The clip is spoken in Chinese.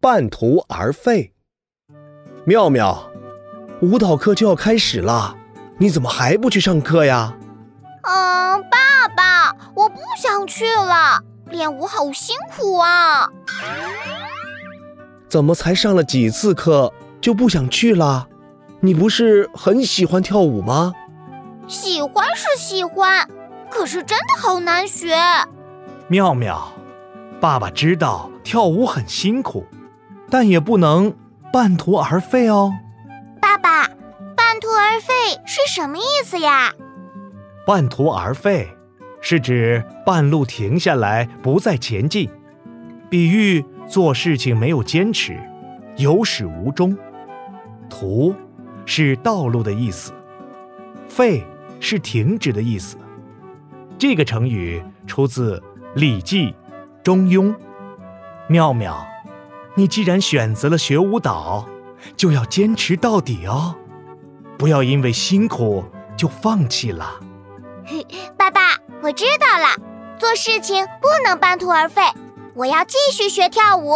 半途而废。妙妙，舞蹈课就要开始了，你怎么还不去上课呀？嗯，爸爸，我不想去了，练舞好辛苦啊。怎么才上了几次课就不想去了？你不是很喜欢跳舞吗？喜欢是喜欢，可是真的好难学。妙妙，爸爸知道跳舞很辛苦，但也不能半途而废哦。爸爸，半途而废是什么意思呀？半途而废是指半路停下来不再前进，比喻做事情没有坚持，有始无终。途是道路的意思，废是停止的意思。这个成语出自。《礼记·中庸》，妙妙，你既然选择了学舞蹈，就要坚持到底哦，不要因为辛苦就放弃了。爸爸，我知道了，做事情不能半途而废，我要继续学跳舞。